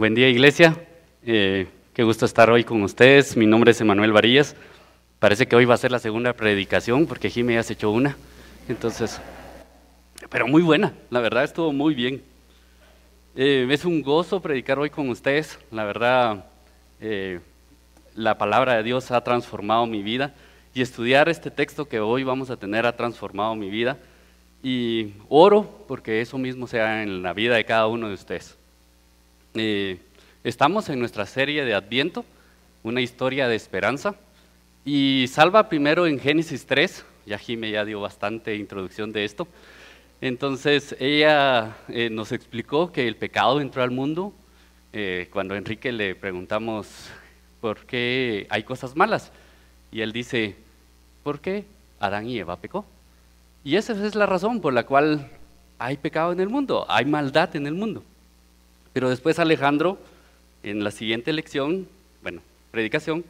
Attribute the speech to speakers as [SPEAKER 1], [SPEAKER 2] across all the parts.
[SPEAKER 1] Buen día, iglesia. Eh, qué gusto estar hoy con ustedes. Mi nombre es Emanuel Varillas. Parece que hoy va a ser la segunda predicación porque Jimmy ya se echó una. Entonces, pero muy buena, la verdad estuvo muy bien. Eh, es un gozo predicar hoy con ustedes. La verdad, eh, la palabra de Dios ha transformado mi vida y estudiar este texto que hoy vamos a tener ha transformado mi vida. Y oro porque eso mismo sea en la vida de cada uno de ustedes. Eh, estamos en nuestra serie de Adviento, una historia de esperanza. Y salva primero en Génesis 3, ya Jime ya dio bastante introducción de esto. Entonces ella eh, nos explicó que el pecado entró al mundo. Eh, cuando Enrique le preguntamos por qué hay cosas malas, y él dice, ¿por qué Adán y Eva pecó? Y esa es la razón por la cual hay pecado en el mundo, hay maldad en el mundo. Pero después Alejandro, en la siguiente lección, bueno, predicación,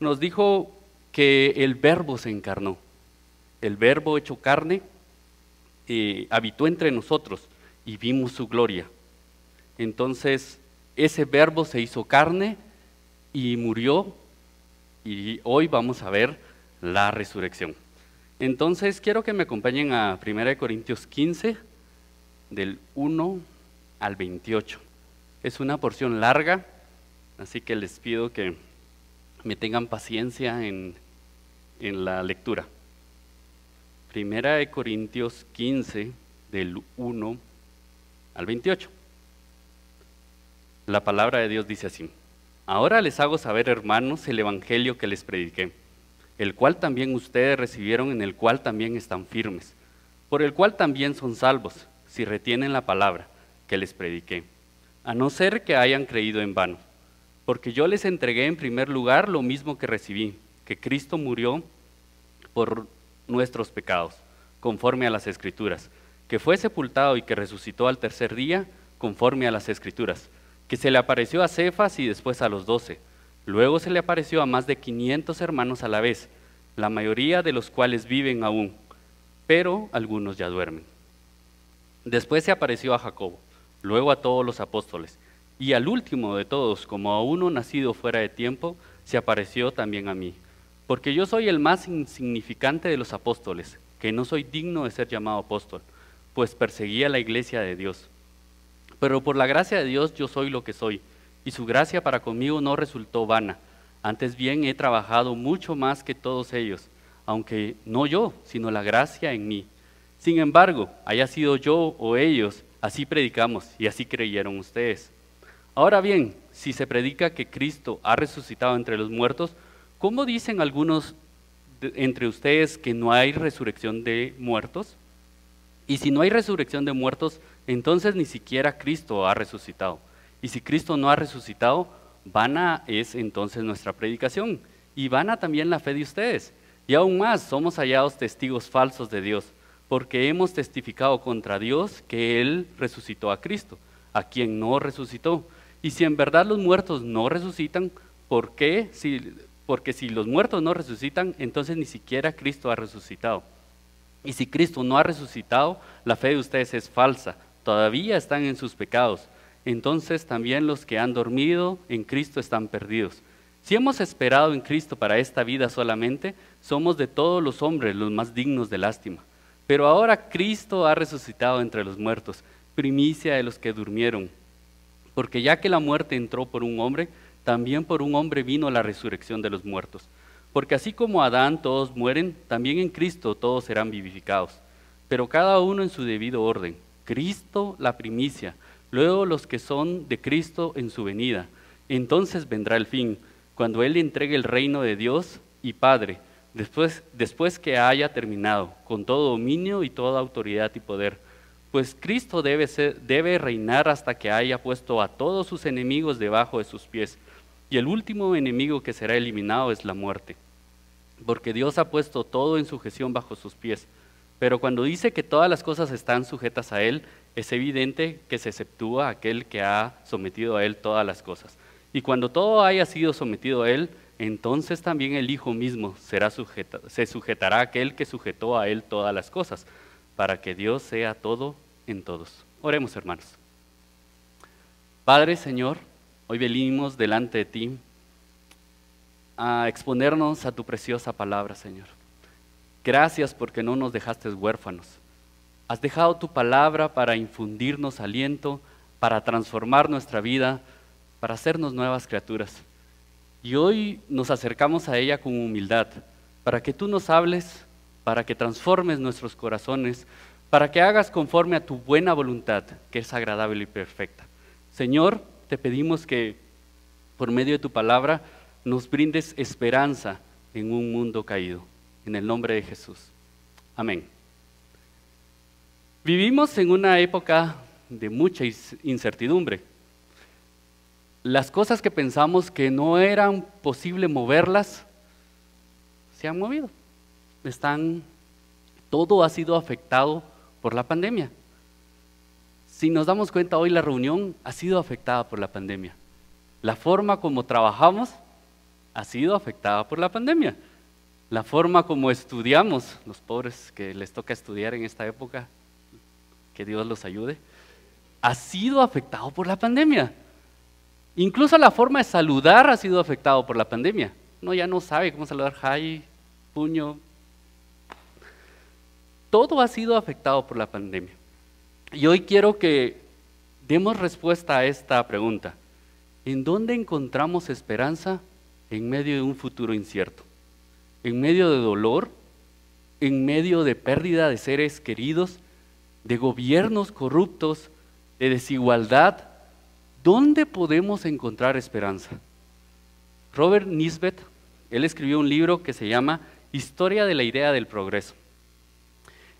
[SPEAKER 1] nos dijo que el verbo se encarnó. El verbo hecho carne eh, habitó entre nosotros y vimos su gloria. Entonces, ese verbo se hizo carne y murió y hoy vamos a ver la resurrección. Entonces, quiero que me acompañen a 1 Corintios 15, del 1 al 28. Es una porción larga, así que les pido que me tengan paciencia en, en la lectura. Primera de Corintios 15, del 1 al 28. La palabra de Dios dice así. Ahora les hago saber, hermanos, el Evangelio que les prediqué, el cual también ustedes recibieron, en el cual también están firmes, por el cual también son salvos, si retienen la palabra que les prediqué a no ser que hayan creído en vano. Porque yo les entregué en primer lugar lo mismo que recibí, que Cristo murió por nuestros pecados, conforme a las Escrituras, que fue sepultado y que resucitó al tercer día, conforme a las Escrituras, que se le apareció a Cefas y después a los doce. Luego se le apareció a más de quinientos hermanos a la vez, la mayoría de los cuales viven aún, pero algunos ya duermen. Después se apareció a Jacobo luego a todos los apóstoles, y al último de todos, como a uno nacido fuera de tiempo, se apareció también a mí. Porque yo soy el más insignificante de los apóstoles, que no soy digno de ser llamado apóstol, pues perseguía la iglesia de Dios. Pero por la gracia de Dios yo soy lo que soy, y su gracia para conmigo no resultó vana. Antes bien he trabajado mucho más que todos ellos, aunque no yo, sino la gracia en mí. Sin embargo, haya sido yo o ellos, Así predicamos y así creyeron ustedes. Ahora bien, si se predica que Cristo ha resucitado entre los muertos, ¿cómo dicen algunos entre ustedes que no hay resurrección de muertos? Y si no hay resurrección de muertos, entonces ni siquiera Cristo ha resucitado. Y si Cristo no ha resucitado, vana es entonces nuestra predicación y vana también la fe de ustedes. Y aún más, somos hallados testigos falsos de Dios porque hemos testificado contra Dios que Él resucitó a Cristo, a quien no resucitó. Y si en verdad los muertos no resucitan, ¿por qué? Si, porque si los muertos no resucitan, entonces ni siquiera Cristo ha resucitado. Y si Cristo no ha resucitado, la fe de ustedes es falsa, todavía están en sus pecados. Entonces también los que han dormido en Cristo están perdidos. Si hemos esperado en Cristo para esta vida solamente, somos de todos los hombres los más dignos de lástima. Pero ahora Cristo ha resucitado entre los muertos, primicia de los que durmieron. Porque ya que la muerte entró por un hombre, también por un hombre vino la resurrección de los muertos. Porque así como Adán todos mueren, también en Cristo todos serán vivificados. Pero cada uno en su debido orden. Cristo la primicia, luego los que son de Cristo en su venida. Entonces vendrá el fin, cuando Él entregue el reino de Dios y Padre después, después que haya terminado con todo dominio y toda autoridad y poder. Pues Cristo debe, debe reinar hasta que haya puesto a todos sus enemigos debajo de sus pies. Y el último enemigo que será eliminado es la muerte. Porque Dios ha puesto todo en sujeción bajo sus pies. Pero cuando dice que todas las cosas están sujetas a Él, es evidente que se exceptúa aquel que ha sometido a Él todas las cosas. Y cuando todo haya sido sometido a Él, entonces también el Hijo mismo será se sujetará a aquel que sujetó a él todas las cosas, para que Dios sea todo en todos. Oremos, hermanos. Padre, Señor, Hoy venimos delante de ti a exponernos a tu preciosa palabra, Señor. Gracias porque no nos dejaste huérfanos. Has dejado tu palabra para infundirnos aliento, para transformar nuestra vida, para hacernos nuevas criaturas. Y hoy nos acercamos a ella con humildad, para que tú nos hables, para que transformes nuestros corazones, para que hagas conforme a tu buena voluntad, que es agradable y perfecta. Señor, te pedimos que por medio de tu palabra nos brindes esperanza en un mundo caído. En el nombre de Jesús. Amén. Vivimos en una época de mucha incertidumbre. Las cosas que pensamos que no eran posible moverlas, se han movido. Están, todo ha sido afectado por la pandemia. Si nos damos cuenta hoy, la reunión ha sido afectada por la pandemia. La forma como trabajamos ha sido afectada por la pandemia. La forma como estudiamos, los pobres que les toca estudiar en esta época, que Dios los ayude, ha sido afectado por la pandemia. Incluso la forma de saludar ha sido afectado por la pandemia. No, ya no sabe cómo saludar, hi, puño. Todo ha sido afectado por la pandemia. Y hoy quiero que demos respuesta a esta pregunta. ¿En dónde encontramos esperanza en medio de un futuro incierto, en medio de dolor, en medio de pérdida de seres queridos, de gobiernos corruptos, de desigualdad, ¿dónde podemos encontrar esperanza? Robert Nisbet, él escribió un libro que se llama Historia de la idea del progreso.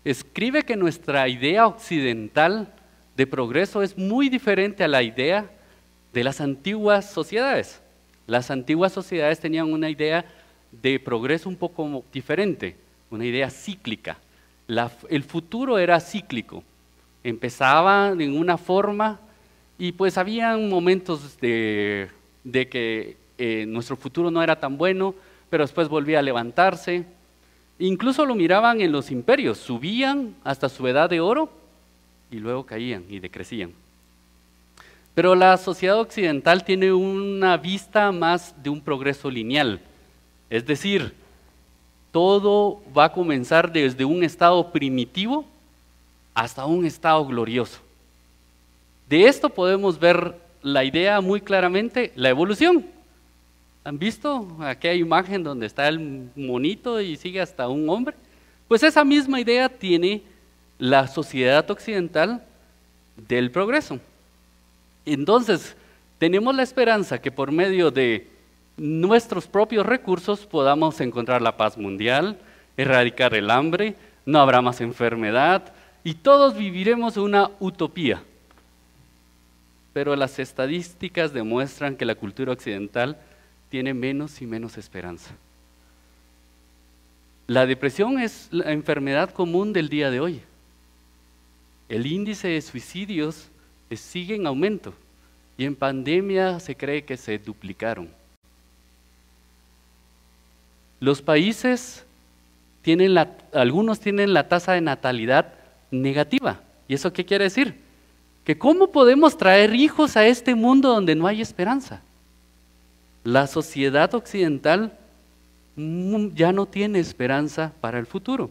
[SPEAKER 1] Escribe que nuestra idea occidental de progreso es muy diferente a la idea de las antiguas sociedades. Las antiguas sociedades tenían una idea de progreso un poco diferente, una idea cíclica. el futuro era cíclico. Empezaba en una forma y pues había momentos de, que eh, nuestro futuro no era tan bueno, pero después volvía a levantarse. Incluso lo miraban en los imperios, subían hasta su edad de oro y luego caían y decrecían. Pero la sociedad occidental tiene una vista más de un progreso lineal. Es decir, todo va a comenzar desde un estado primitivo hasta un estado glorioso. De esto podemos ver la idea muy claramente, la evolución. ¿Han visto aquella imagen donde está el monito y sigue hasta un hombre? Pues esa misma idea tiene la sociedad occidental del progreso. Entonces, tenemos la esperanza que por medio de nuestros propios recursos podamos encontrar la paz mundial, erradicar el hambre, no habrá más enfermedad y todos viviremos una utopía. Pero las estadísticas demuestran que la cultura occidental tiene menos y menos esperanza. La depresión es la enfermedad común del día de hoy. El índice de suicidios sigue en aumento y en pandemia se cree que se duplicaron. Los países tienen algunos tienen la tasa de natalidad negativa. ¿Y eso qué quiere decir? Que cómo podemos traer hijos a este mundo donde no hay esperanza. La sociedad occidental ya no tiene esperanza para el futuro.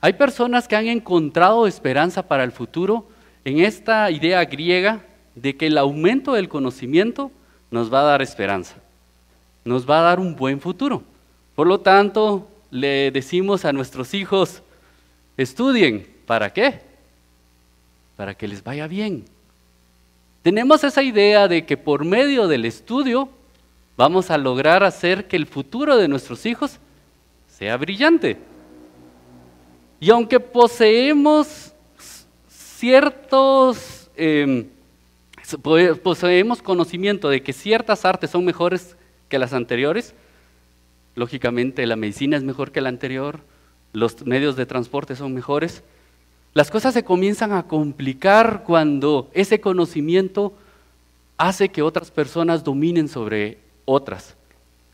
[SPEAKER 1] Hay personas que han encontrado esperanza para el futuro en esta idea griega de que el aumento del conocimiento nos va a dar esperanza, nos va a dar un buen futuro. Por lo tanto, le decimos a nuestros hijos, estudien, ¿para qué? Para que les vaya bien. Tenemos esa idea de que por medio del estudio vamos a lograr hacer que el futuro de nuestros hijos sea brillante. Y aunque poseemos ciertos, em, poseemos conocimiento de que ciertas artes son mejores que las anteriores, lógicamente la medicina es mejor que la anterior, los medios de transporte son mejores, las cosas se comienzan a complicar cuando ese conocimiento hace que otras personas dominen sobre otras.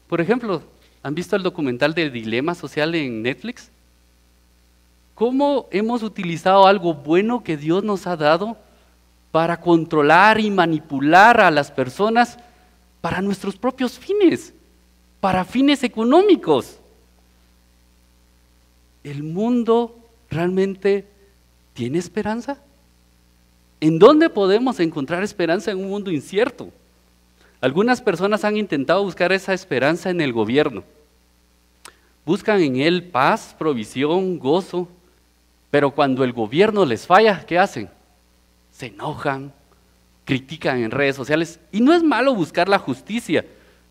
[SPEAKER 1] Por ejemplo, ¿han visto el documental de Dilema Social en Netflix? ¿Cómo hemos utilizado algo bueno que Dios nos ha dado para controlar y manipular a las personas para nuestros propios fines, para fines económicos. ¿El mundo realmente tiene esperanza? ¿En dónde podemos encontrar esperanza en un mundo incierto? Algunas personas han intentado buscar esa esperanza en el gobierno. Buscan en él paz, provisión, gozo, pero cuando el gobierno les falla, ¿qué hacen? se enojan, critican en redes sociales. Y no es malo buscar la justicia,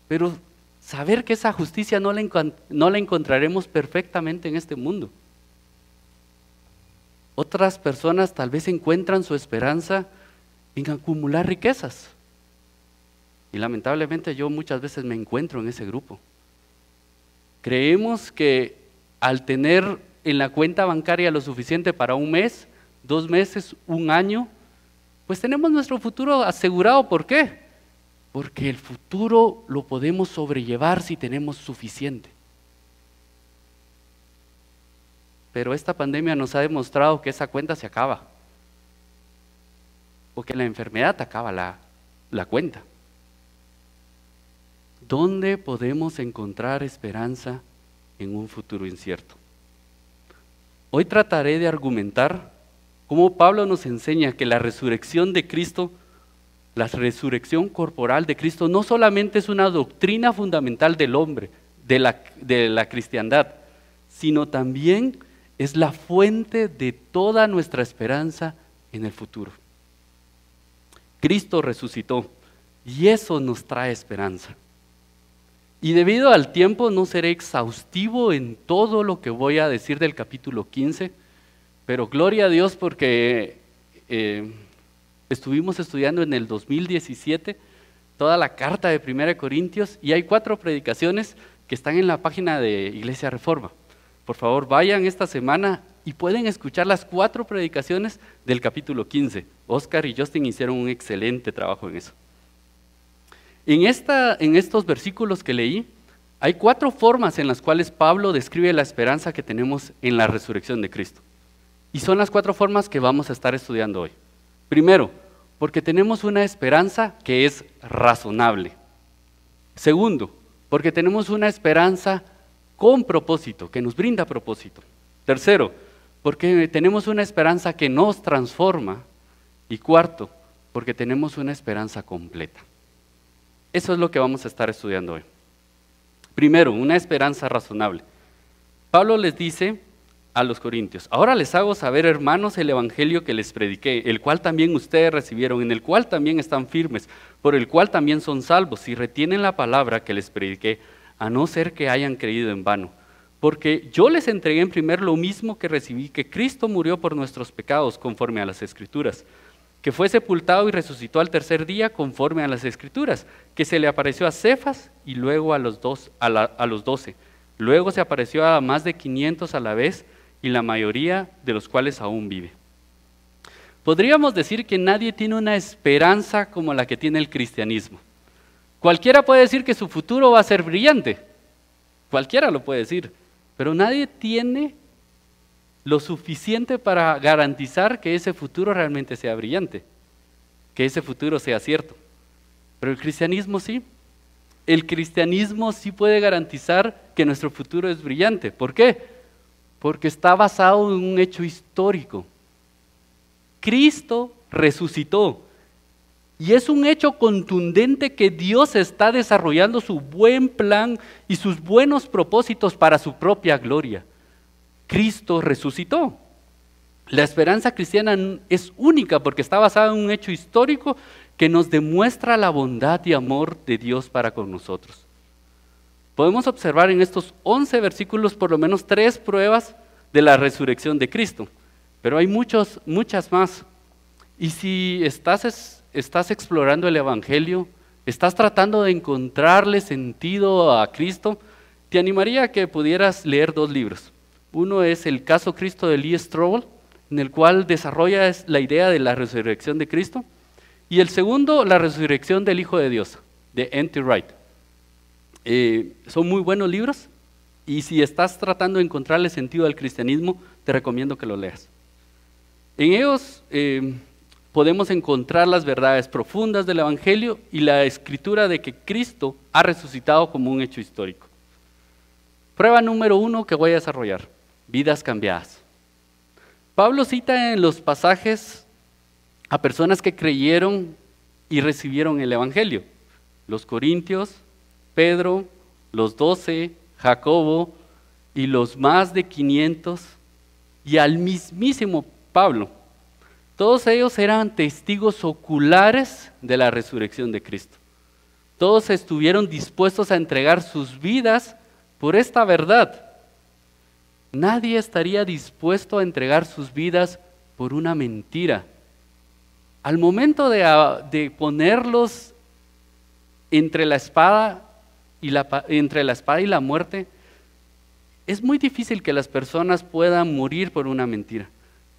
[SPEAKER 1] pero saber que esa justicia no la, no la encontraremos perfectamente en este mundo. Otras personas tal vez encuentran su esperanza en acumular riquezas. Y lamentablemente yo muchas veces me encuentro en ese grupo. Creemos que al tener en la cuenta bancaria lo suficiente para un mes, dos meses, un año, pues tenemos nuestro futuro asegurado. ¿Por qué? Porque el futuro lo podemos sobrellevar si tenemos suficiente. Pero esta pandemia nos ha demostrado que esa cuenta se acaba. O que la enfermedad acaba la, la cuenta. ¿Dónde podemos encontrar esperanza en un futuro incierto? Hoy trataré de argumentar como Pablo nos enseña que la resurrección de Cristo, la resurrección corporal de Cristo, no solamente es una doctrina fundamental del hombre, de la, de la cristiandad, sino también es la fuente de toda nuestra esperanza en el futuro. Cristo resucitó y eso nos trae esperanza. Y debido al tiempo no seré exhaustivo en todo lo que voy a decir del capítulo 15, pero gloria a Dios porque eh, estuvimos estudiando en el 2017 toda la carta de 1 Corintios y hay cuatro predicaciones que están en la página de Iglesia Reforma. Por favor, vayan esta semana y pueden escuchar las cuatro predicaciones del capítulo 15. Oscar y Justin hicieron un excelente trabajo en eso. En, esta, en estos versículos que leí, hay cuatro formas en las cuales Pablo describe la esperanza que tenemos en la resurrección de Cristo. Y son las cuatro formas que vamos a estar estudiando hoy. Primero, porque tenemos una esperanza que es razonable. Segundo, porque tenemos una esperanza con propósito, que nos brinda propósito. Tercero, porque tenemos una esperanza que nos transforma. Y cuarto, porque tenemos una esperanza completa. Eso es lo que vamos a estar estudiando hoy. Primero, una esperanza razonable. Pablo les dice a los corintios. Ahora les hago saber, hermanos, el evangelio que les prediqué, el cual también ustedes recibieron, en el cual también están firmes, por el cual también son salvos, si retienen la palabra que les prediqué, a no ser que hayan creído en vano. Porque yo les entregué en primer lo mismo que recibí, que Cristo murió por nuestros pecados, conforme a las Escrituras, que fue sepultado y resucitó al tercer día, conforme a las Escrituras, que se le apareció a Cefas y luego a los, doce. Luego se apareció a más de quinientos a la vez, y la mayoría de los cuales aún vive. Podríamos decir que nadie tiene una esperanza como la que tiene el cristianismo. Cualquiera puede decir que su futuro va a ser brillante. Cualquiera lo puede decir. Pero nadie tiene lo suficiente para garantizar que ese futuro realmente sea brillante, que ese futuro sea cierto. Pero el cristianismo sí. El cristianismo sí puede garantizar que nuestro futuro es brillante. ¿Por qué? porque está basado en un hecho histórico. Cristo resucitó. Y es un hecho contundente que Dios está desarrollando su buen plan y sus buenos propósitos para su propia gloria. Cristo resucitó. La esperanza cristiana es única porque está basada en un hecho histórico que nos demuestra la bondad y amor de Dios para con nosotros. Podemos observar en estos 11 versículos por lo menos tres pruebas de la resurrección de Cristo, pero hay muchos, muchas más. Y si estás, estás explorando el Evangelio, estás tratando de encontrarle sentido a Cristo, te animaría a que pudieras leer dos libros. Uno es El caso Cristo de Lee Strobel, en el cual desarrolla la idea de la resurrección de Cristo. Y el segundo, La resurrección del Hijo de Dios, de N.T. Wright. Eh, son muy buenos libros y si estás tratando de encontrarle sentido al cristianismo, te recomiendo que lo leas. En ellos, eh, podemos encontrar las verdades profundas del Evangelio y la escritura de que Cristo ha resucitado como un hecho histórico. Prueba número uno que voy a desarrollar, vidas cambiadas. Pablo cita en los pasajes a personas que creyeron y recibieron el Evangelio. Los Corintios, Pedro, los doce, Jacobo y los más de 500 y al mismísimo Pablo. Todos ellos eran testigos oculares de la resurrección de Cristo. Todos estuvieron dispuestos a entregar sus vidas por esta verdad. Nadie estaría dispuesto a entregar sus vidas por una mentira. Al momento de, ponerlos entre la espada y la, entre la espada y la muerte, es muy difícil que las personas puedan morir por una mentira,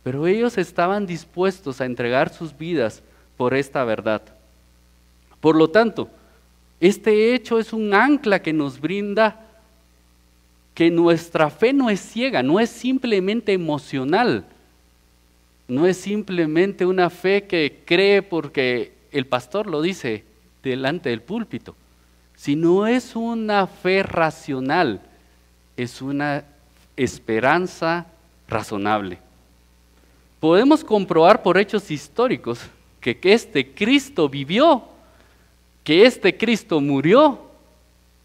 [SPEAKER 1] pero ellos estaban dispuestos a entregar sus vidas por esta verdad. Por lo tanto, este hecho es un ancla que nos brinda que nuestra fe no es ciega, no es simplemente emocional, no es simplemente una fe que cree porque el pastor lo dice delante del púlpito, sino es una fe racional es una esperanza razonable. Podemos comprobar por hechos históricos que, este Cristo vivió, que este Cristo murió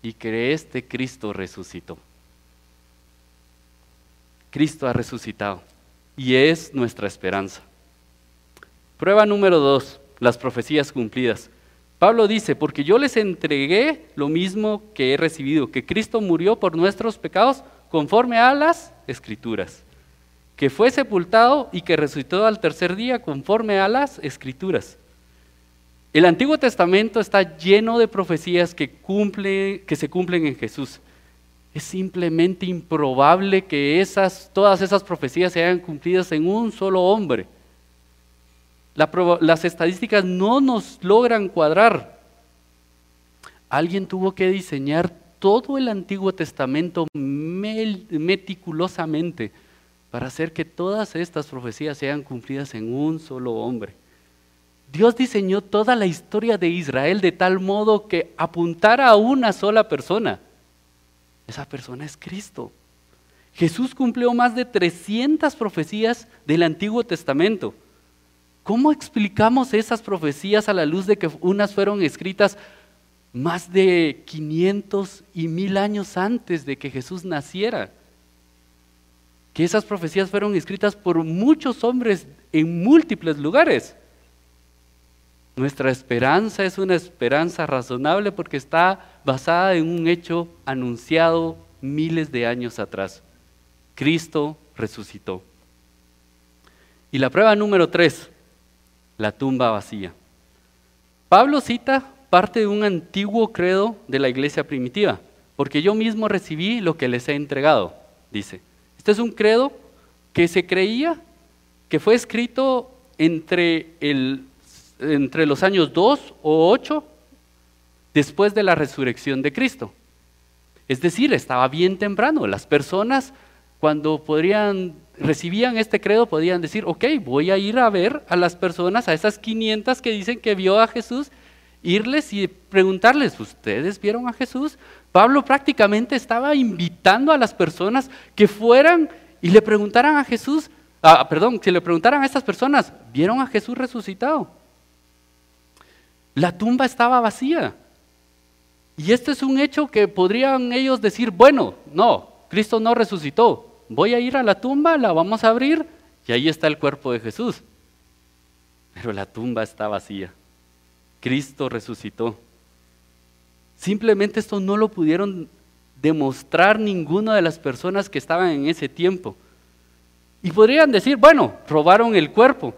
[SPEAKER 1] y que este Cristo resucitó. Cristo ha resucitado y es nuestra esperanza. Prueba número dos, las profecías cumplidas. Pablo dice, porque yo les entregué lo mismo que he recibido, que Cristo murió por nuestros pecados conforme a las escrituras, que fue sepultado y que resucitó al tercer día conforme a las escrituras. El Antiguo Testamento está lleno de profecías que, que se cumplen en Jesús. Es simplemente improbable que esas, todas esas profecías se hayan cumplidas en un solo hombre las estadísticas no nos logran cuadrar. Alguien tuvo que diseñar todo el Antiguo Testamento meticulosamente para hacer que todas estas profecías sean cumplidas en un solo hombre. Dios diseñó toda la historia de Israel de tal modo que apuntara a una sola persona. Esa persona es Cristo. Jesús cumplió más de 300 profecías del Antiguo Testamento. ¿Cómo explicamos esas profecías a la luz de que unas fueron escritas más de 500 y mil años antes de que Jesús naciera? Que esas profecías fueron escritas por muchos hombres en múltiples lugares. Nuestra esperanza es una esperanza razonable porque está basada en un hecho anunciado miles de años atrás. Cristo resucitó. Y la prueba número tres, la tumba vacía. Pablo cita parte de un antiguo credo de la iglesia primitiva, porque yo mismo recibí lo que les he entregado, dice. Este es un credo que se creía que fue escrito entre, el, entre los años 2 o 8 después de la resurrección de Cristo. Es decir, estaba bien temprano. Las personas cuando podrían recibían este credo podían decir, ok, voy a ir a ver a las personas, a esas 500 que dicen que vio a Jesús, irles y preguntarles, ¿ustedes vieron a Jesús? Pablo prácticamente estaba invitando a las personas que fueran y le preguntaran a Jesús, ah, perdón, que le preguntaran a estas personas, ¿vieron a Jesús resucitado? La tumba estaba vacía. Y este es un hecho que podrían ellos decir, bueno, no, Cristo no resucitó, voy a ir a la tumba, la vamos a abrir y ahí está el cuerpo de Jesús. Pero la tumba está vacía. Cristo resucitó. Simplemente esto no lo pudieron demostrar ninguna de las personas que estaban en ese tiempo. Y podrían decir, bueno, robaron el cuerpo.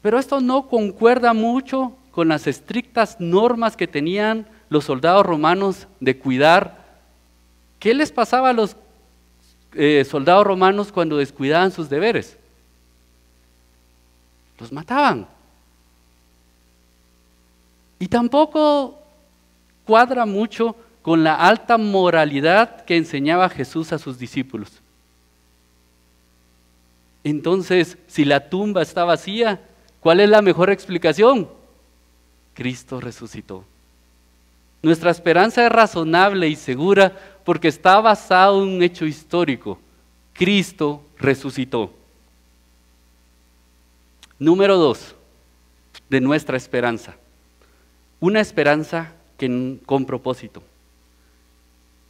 [SPEAKER 1] Pero esto no concuerda mucho con las estrictas normas que tenían los soldados romanos de cuidar. ¿Qué les pasaba a los eh, soldados romanos cuando descuidaban sus deberes? Los mataban. Y tampoco cuadra mucho con la alta moralidad que enseñaba Jesús a sus discípulos. Entonces, si la tumba está vacía, ¿Cuál es la mejor explicación? Cristo resucitó. Nuestra esperanza es razonable y segura porque está basado en un hecho histórico. Cristo resucitó. Número dos, de nuestra esperanza. Una esperanza con propósito.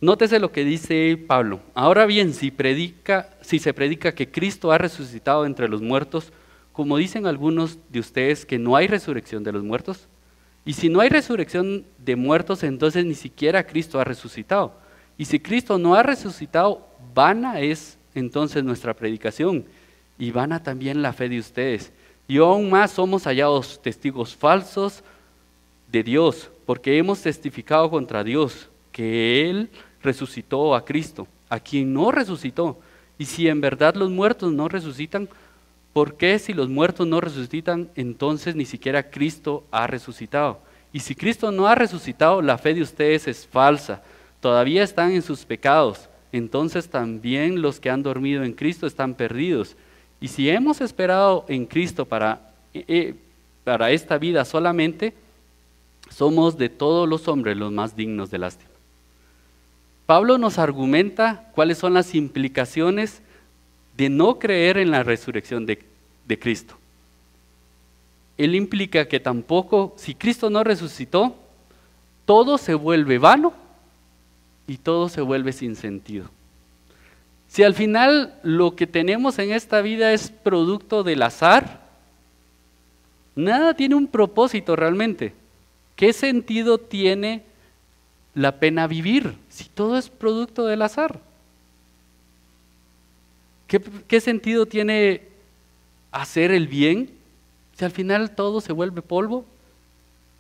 [SPEAKER 1] Nótese lo que dice Pablo. Ahora bien, si, predica, si se predica que Cristo ha resucitado entre los muertos, como dicen algunos de ustedes que no hay resurrección de los muertos, y si no hay resurrección de muertos, entonces ni siquiera Cristo ha resucitado. Y si Cristo no ha resucitado, vana es entonces nuestra predicación y vana también la fe de ustedes. Y aún más somos hallados testigos falsos de Dios, porque hemos testificado contra Dios que Él resucitó a Cristo, a quien no resucitó. Y si en verdad los muertos no resucitan, ¿por qué si los muertos no resucitan, entonces ni siquiera Cristo ha resucitado? Y si Cristo no ha resucitado, la fe de ustedes es falsa. Todavía están en sus pecados. Entonces también los que han dormido en Cristo están perdidos. Y si hemos esperado en Cristo para, eh, eh, para esta vida solamente, somos de todos los hombres los más dignos de lástima. Pablo nos argumenta cuáles son las implicaciones de no creer en la resurrección de, Cristo. Él implica que tampoco, si Cristo no resucitó, todo se vuelve vano y todo se vuelve sin sentido. Si al final lo que tenemos en esta vida es producto del azar, nada tiene un propósito realmente. ¿Qué sentido tiene la pena vivir si todo es producto del azar? ¿Qué, sentido tiene hacer el bien si al final todo se vuelve polvo?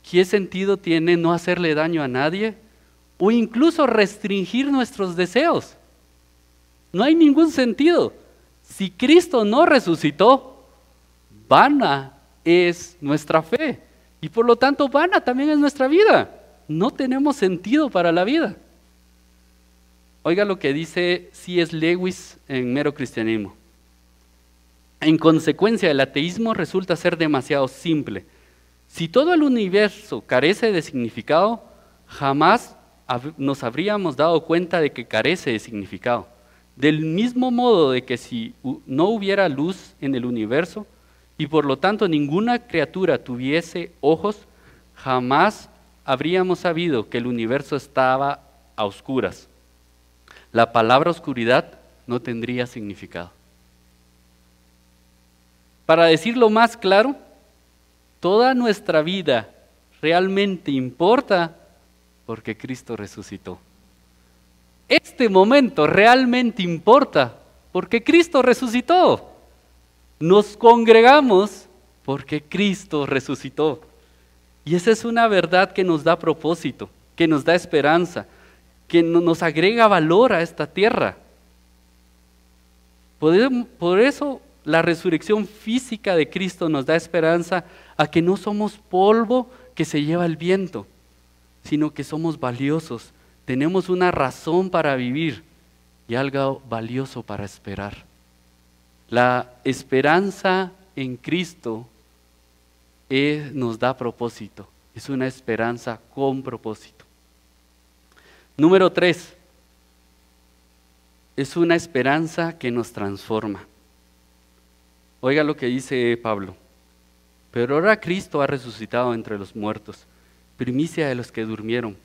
[SPEAKER 1] ¿Qué sentido tiene no hacerle daño a nadie? O incluso restringir nuestros deseos. No hay ningún sentido. Si Cristo no resucitó, vana es nuestra fe. Y por lo tanto, vana también es nuestra vida no tenemos sentido para la vida. Oiga lo que dice C.S. Lewis en Mero Cristianismo. En consecuencia, el ateísmo resulta ser demasiado simple. Si todo el universo carece de significado, jamás nos habríamos dado cuenta de que carece de significado. Del mismo modo de que si no hubiera luz en el universo y por lo tanto ninguna criatura tuviese ojos, jamás habríamos sabido que el universo estaba a oscuras. La palabra oscuridad no tendría significado. Para decirlo más claro, toda nuestra vida realmente importa porque Cristo resucitó. Este momento realmente importa porque Cristo resucitó. Nos congregamos porque Cristo resucitó. Y esa es una verdad que nos da propósito, que nos da esperanza, que nos agrega valor a esta tierra. Por eso la resurrección física de Cristo nos da esperanza a que no somos polvo que se lleva el viento, sino que somos valiosos, tenemos una razón para vivir y algo valioso para esperar. La esperanza en Cristo nos da propósito. Es una esperanza con propósito. Número tres, es una esperanza que nos transforma. Oiga lo que dice Pablo. Pero ahora Cristo ha resucitado entre los muertos, primicia de los que durmieron.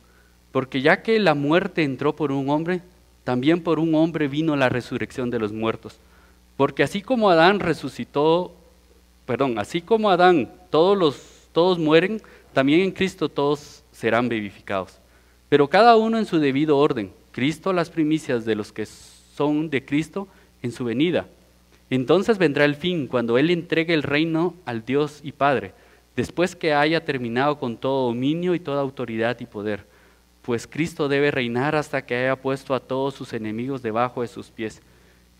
[SPEAKER 1] Porque ya que la muerte entró por un hombre, también por un hombre vino la resurrección de los muertos. Porque así como Adán resucitó perdón, así como Adán todos los todos mueren, también en Cristo todos serán vivificados. Pero cada uno en su debido orden. Cristo las primicias de los que son de Cristo en su venida. Entonces vendrá el fin, cuando Él entregue el reino al Dios y Padre, después que haya terminado con todo dominio y toda autoridad y poder. Pues Cristo debe reinar hasta que haya puesto a todos sus enemigos debajo de sus pies.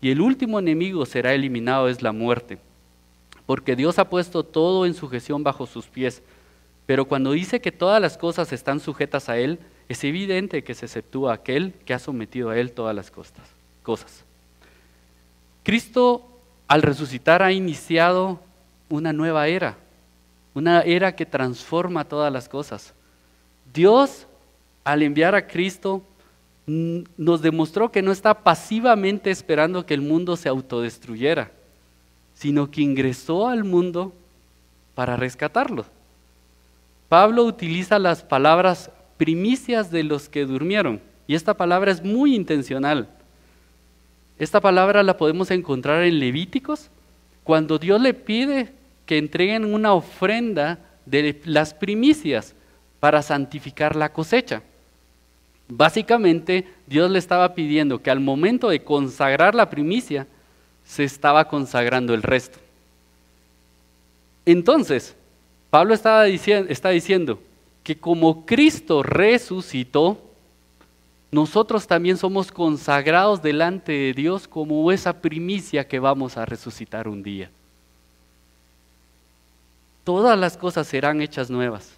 [SPEAKER 1] Y el último enemigo será eliminado, es la muerte porque Dios ha puesto todo en sujeción bajo sus pies. Pero cuando dice que todas las cosas están sujetas a Él, es evidente que se exceptúa aquel que ha sometido a Él todas las cosas. Cristo al resucitar ha iniciado una nueva era, una era que transforma todas las cosas. Dios, al enviar a Cristo, nos demostró que no está pasivamente esperando que el mundo se autodestruyera, sino que ingresó al mundo para rescatarlo. Pablo utiliza las palabras primicias de los que durmieron, y esta palabra es muy intencional. Esta palabra la podemos encontrar en Levíticos, cuando Dios le pide que entreguen una ofrenda de las primicias para santificar la cosecha. Básicamente, Dios le estaba pidiendo que al momento de consagrar la primicia, se estaba consagrando el resto. Entonces, Pablo estaba diciendo, está diciendo que como Cristo resucitó, nosotros también somos consagrados delante de Dios como esa primicia que vamos a resucitar un día. Todas las cosas serán hechas nuevas.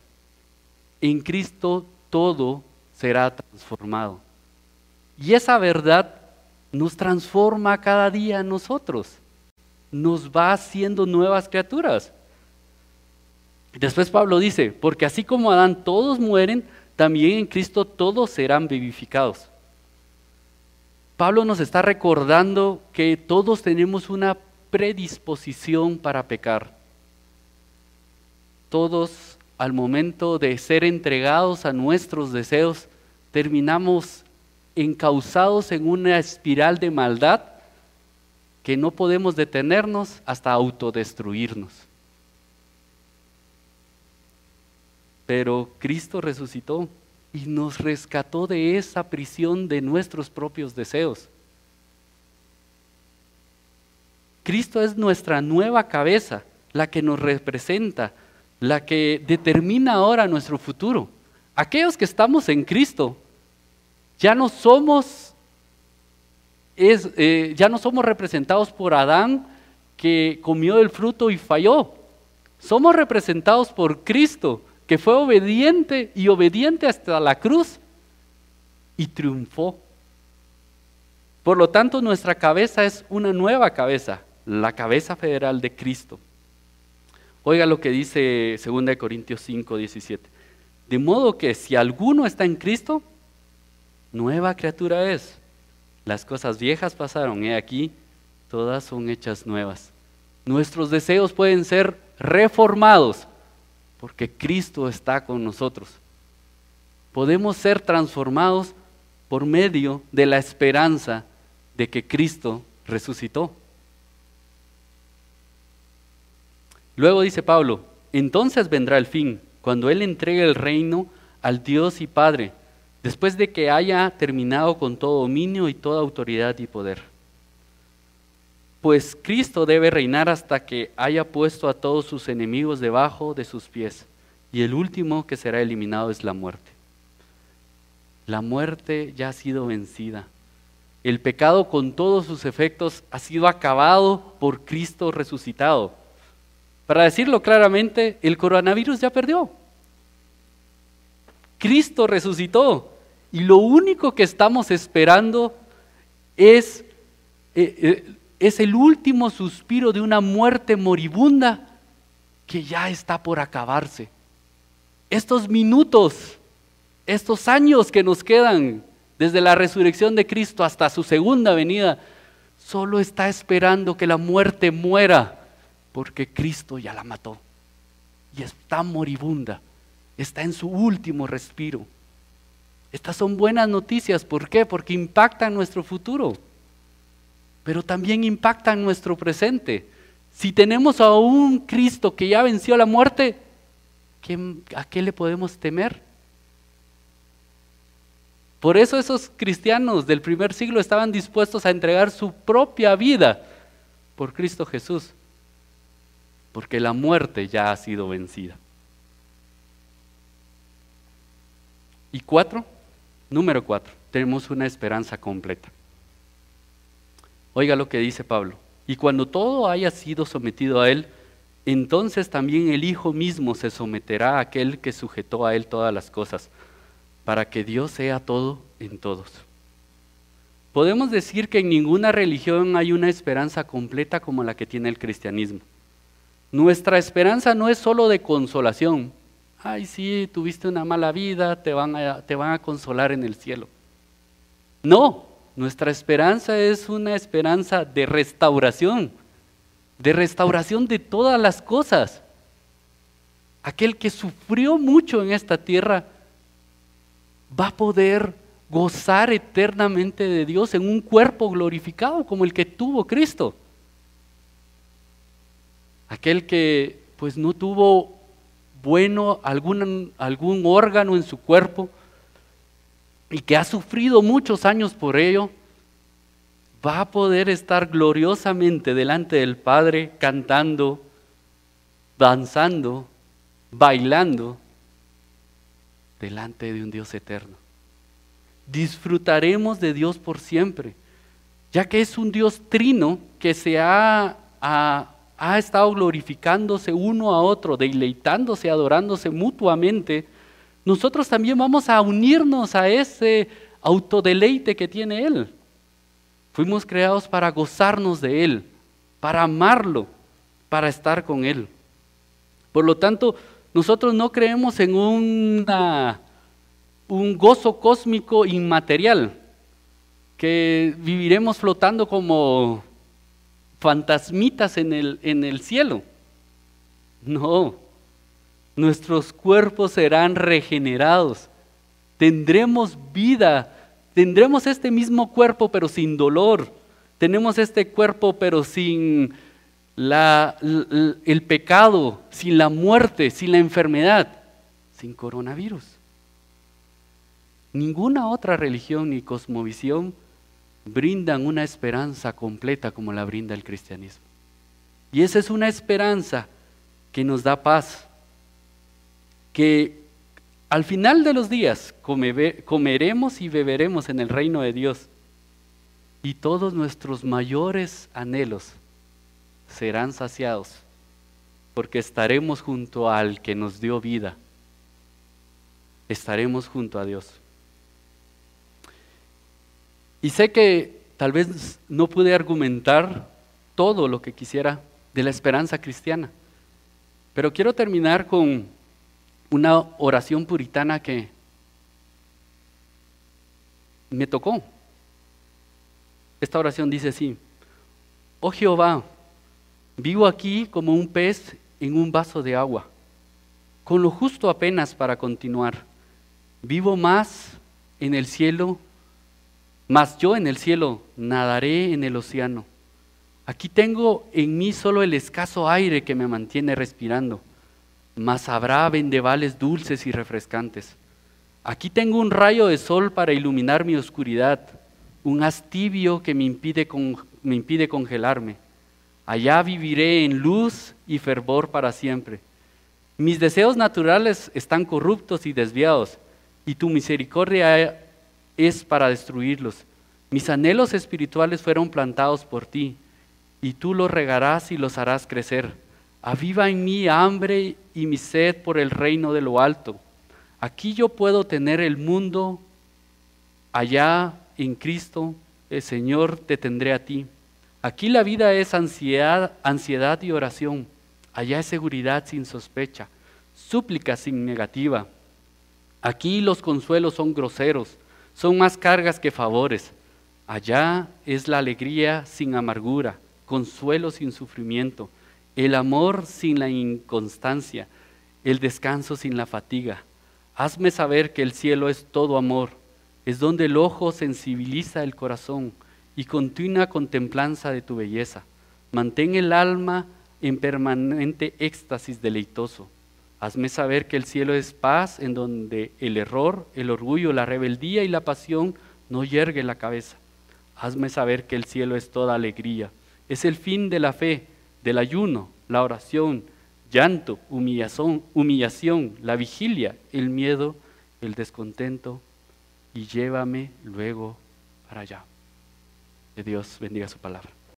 [SPEAKER 1] En Cristo todo será transformado. Y esa verdad nos transforma cada día a nosotros. Nos va haciendo nuevas criaturas. Después Pablo dice, porque así como Adán todos mueren, también en Cristo todos serán vivificados. Pablo nos está recordando que todos tenemos una predisposición para pecar. Todos al momento de ser entregados a nuestros deseos, terminamos encausados en una espiral de maldad que no podemos detenernos hasta autodestruirnos. Pero Cristo resucitó y nos rescató de esa prisión de nuestros propios deseos. Cristo es nuestra nueva cabeza, la que nos representa, la que determina ahora nuestro futuro. Aquellos que estamos en Cristo, ya no somos, eh, ya no somos representados por Adán que comió el fruto y falló. Somos representados por Cristo, que fue obediente y obediente hasta la cruz y triunfó. Por lo tanto, nuestra cabeza es una nueva cabeza, la cabeza federal de Cristo. Oiga lo que dice 2 Corintios 5, 17. De modo que si alguno está en Cristo, nueva criatura es. Las cosas viejas pasaron, he aquí, todas son hechas nuevas. Nuestros deseos pueden ser reformados porque Cristo está con nosotros. Podemos ser transformados por medio de la esperanza de que Cristo resucitó. Luego dice Pablo, entonces vendrá el fin, cuando Él entregue el reino al Dios y Padre, después de que haya terminado con todo dominio y toda autoridad y poder. Pues Cristo debe reinar hasta que haya puesto a todos sus enemigos debajo de sus pies, y el último que será eliminado es la muerte. La muerte ya ha sido vencida. El pecado con todos sus efectos ha sido acabado por Cristo resucitado. Para decirlo claramente, el coronavirus ya perdió. Cristo resucitó y lo único que estamos esperando es, eh, eh, es el último suspiro de una muerte moribunda que ya está por acabarse. Estos minutos, estos años que nos quedan desde la resurrección de Cristo hasta su segunda venida, solo está esperando que la muerte muera porque Cristo ya la mató y está moribunda, está en su último respiro. Estas son buenas noticias, ¿por qué? Porque impactan nuestro futuro, pero también impactan nuestro presente. Si tenemos a un Cristo que ya venció la muerte, ¿a qué le podemos temer? Por eso esos cristianos del primer siglo estaban dispuestos a entregar su propia vida por Cristo Jesús porque la muerte ya ha sido vencida. Y cuatro, número cuatro, tenemos una esperanza completa. Oiga lo que dice Pablo. Y cuando todo haya sido sometido a él, entonces también el Hijo mismo se someterá a aquel que sujetó a él todas las cosas, para que Dios sea todo en todos. Podemos decir que en ninguna religión hay una esperanza completa como la que tiene el cristianismo. Nuestra esperanza no es solo de consolación. Ay, sí, tuviste una mala vida, te van a, te van a consolar en el cielo. No, nuestra esperanza es una esperanza de restauración, de restauración de todas las cosas. Aquel que sufrió mucho en esta tierra va a poder gozar eternamente de Dios en un cuerpo glorificado como el que tuvo Cristo. Aquel que pues no tuvo bueno algún, algún órgano en su cuerpo y que ha sufrido muchos años por ello, va a poder estar gloriosamente delante del Padre cantando, danzando, bailando delante de un Dios eterno. Disfrutaremos de Dios por siempre, ya que es un Dios trino que se ha, ha, estado glorificándose uno a otro, deleitándose, adorándose mutuamente. Nosotros también vamos a unirnos a ese autodeleite que tiene Él. Fuimos creados para gozarnos de Él, para amarlo, para estar con Él. Por lo tanto, nosotros no creemos en una, un gozo cósmico inmaterial, que viviremos flotando como fantasmitas en el, en el cielo. No, nuestros cuerpos serán regenerados, tendremos vida, tendremos este mismo cuerpo pero sin dolor, tenemos este cuerpo pero sin la, el pecado, sin la muerte, sin la enfermedad, sin coronavirus. Ninguna otra religión ni cosmovisión brindan una esperanza completa como la brinda el cristianismo. Y esa es una esperanza que nos da paz, que al final de los días comeremos y beberemos en el reino de Dios y todos nuestros mayores anhelos serán saciados, porque estaremos junto al que nos dio vida, estaremos junto a Dios. Y sé que tal vez no pude argumentar todo lo que quisiera de la esperanza cristiana, pero quiero terminar con una oración puritana que me tocó. Esta oración dice así, oh Jehová, Vivo aquí como un pez en un vaso de agua, con lo justo apenas para continuar. Vivo más en el cielo, más yo en el cielo nadaré en el océano. Aquí tengo en mí solo el escaso aire que me mantiene respirando, mas habrá vendevales dulces y refrescantes. Aquí tengo un rayo de sol para iluminar mi oscuridad, un astibio que me impide, me impide congelarme Allá viviré en luz y fervor para siempre. Mis deseos naturales están corruptos y desviados, y tu misericordia es para destruirlos. Mis anhelos espirituales fueron plantados por ti, y tú los regarás y los harás crecer. Aviva en mí hambre y mi sed por el reino de lo alto. Aquí yo puedo tener el mundo, allá en Cristo, el Señor te tendré a ti. Aquí la vida es ansiedad, ansiedad y oración. Allá es seguridad sin sospecha, súplica sin negativa. Aquí los consuelos son groseros, son más cargas que favores. Allá es la alegría sin amargura, consuelo sin sufrimiento, el amor sin la inconstancia, el descanso sin la fatiga. Hazme saber que el cielo es todo amor, es donde el ojo sensibiliza el corazón y continua contemplanza de tu belleza. Mantén el alma en permanente éxtasis deleitoso. Hazme saber que el cielo es paz en donde el error, el orgullo, la rebeldía y la pasión no yergue la cabeza. Hazme saber que el cielo es toda alegría. Es el fin de la fe, del ayuno, la oración, llanto, humillación, humillación, la vigilia, el miedo, el descontento, y llévame luego para allá. Que Dios bendiga su palabra.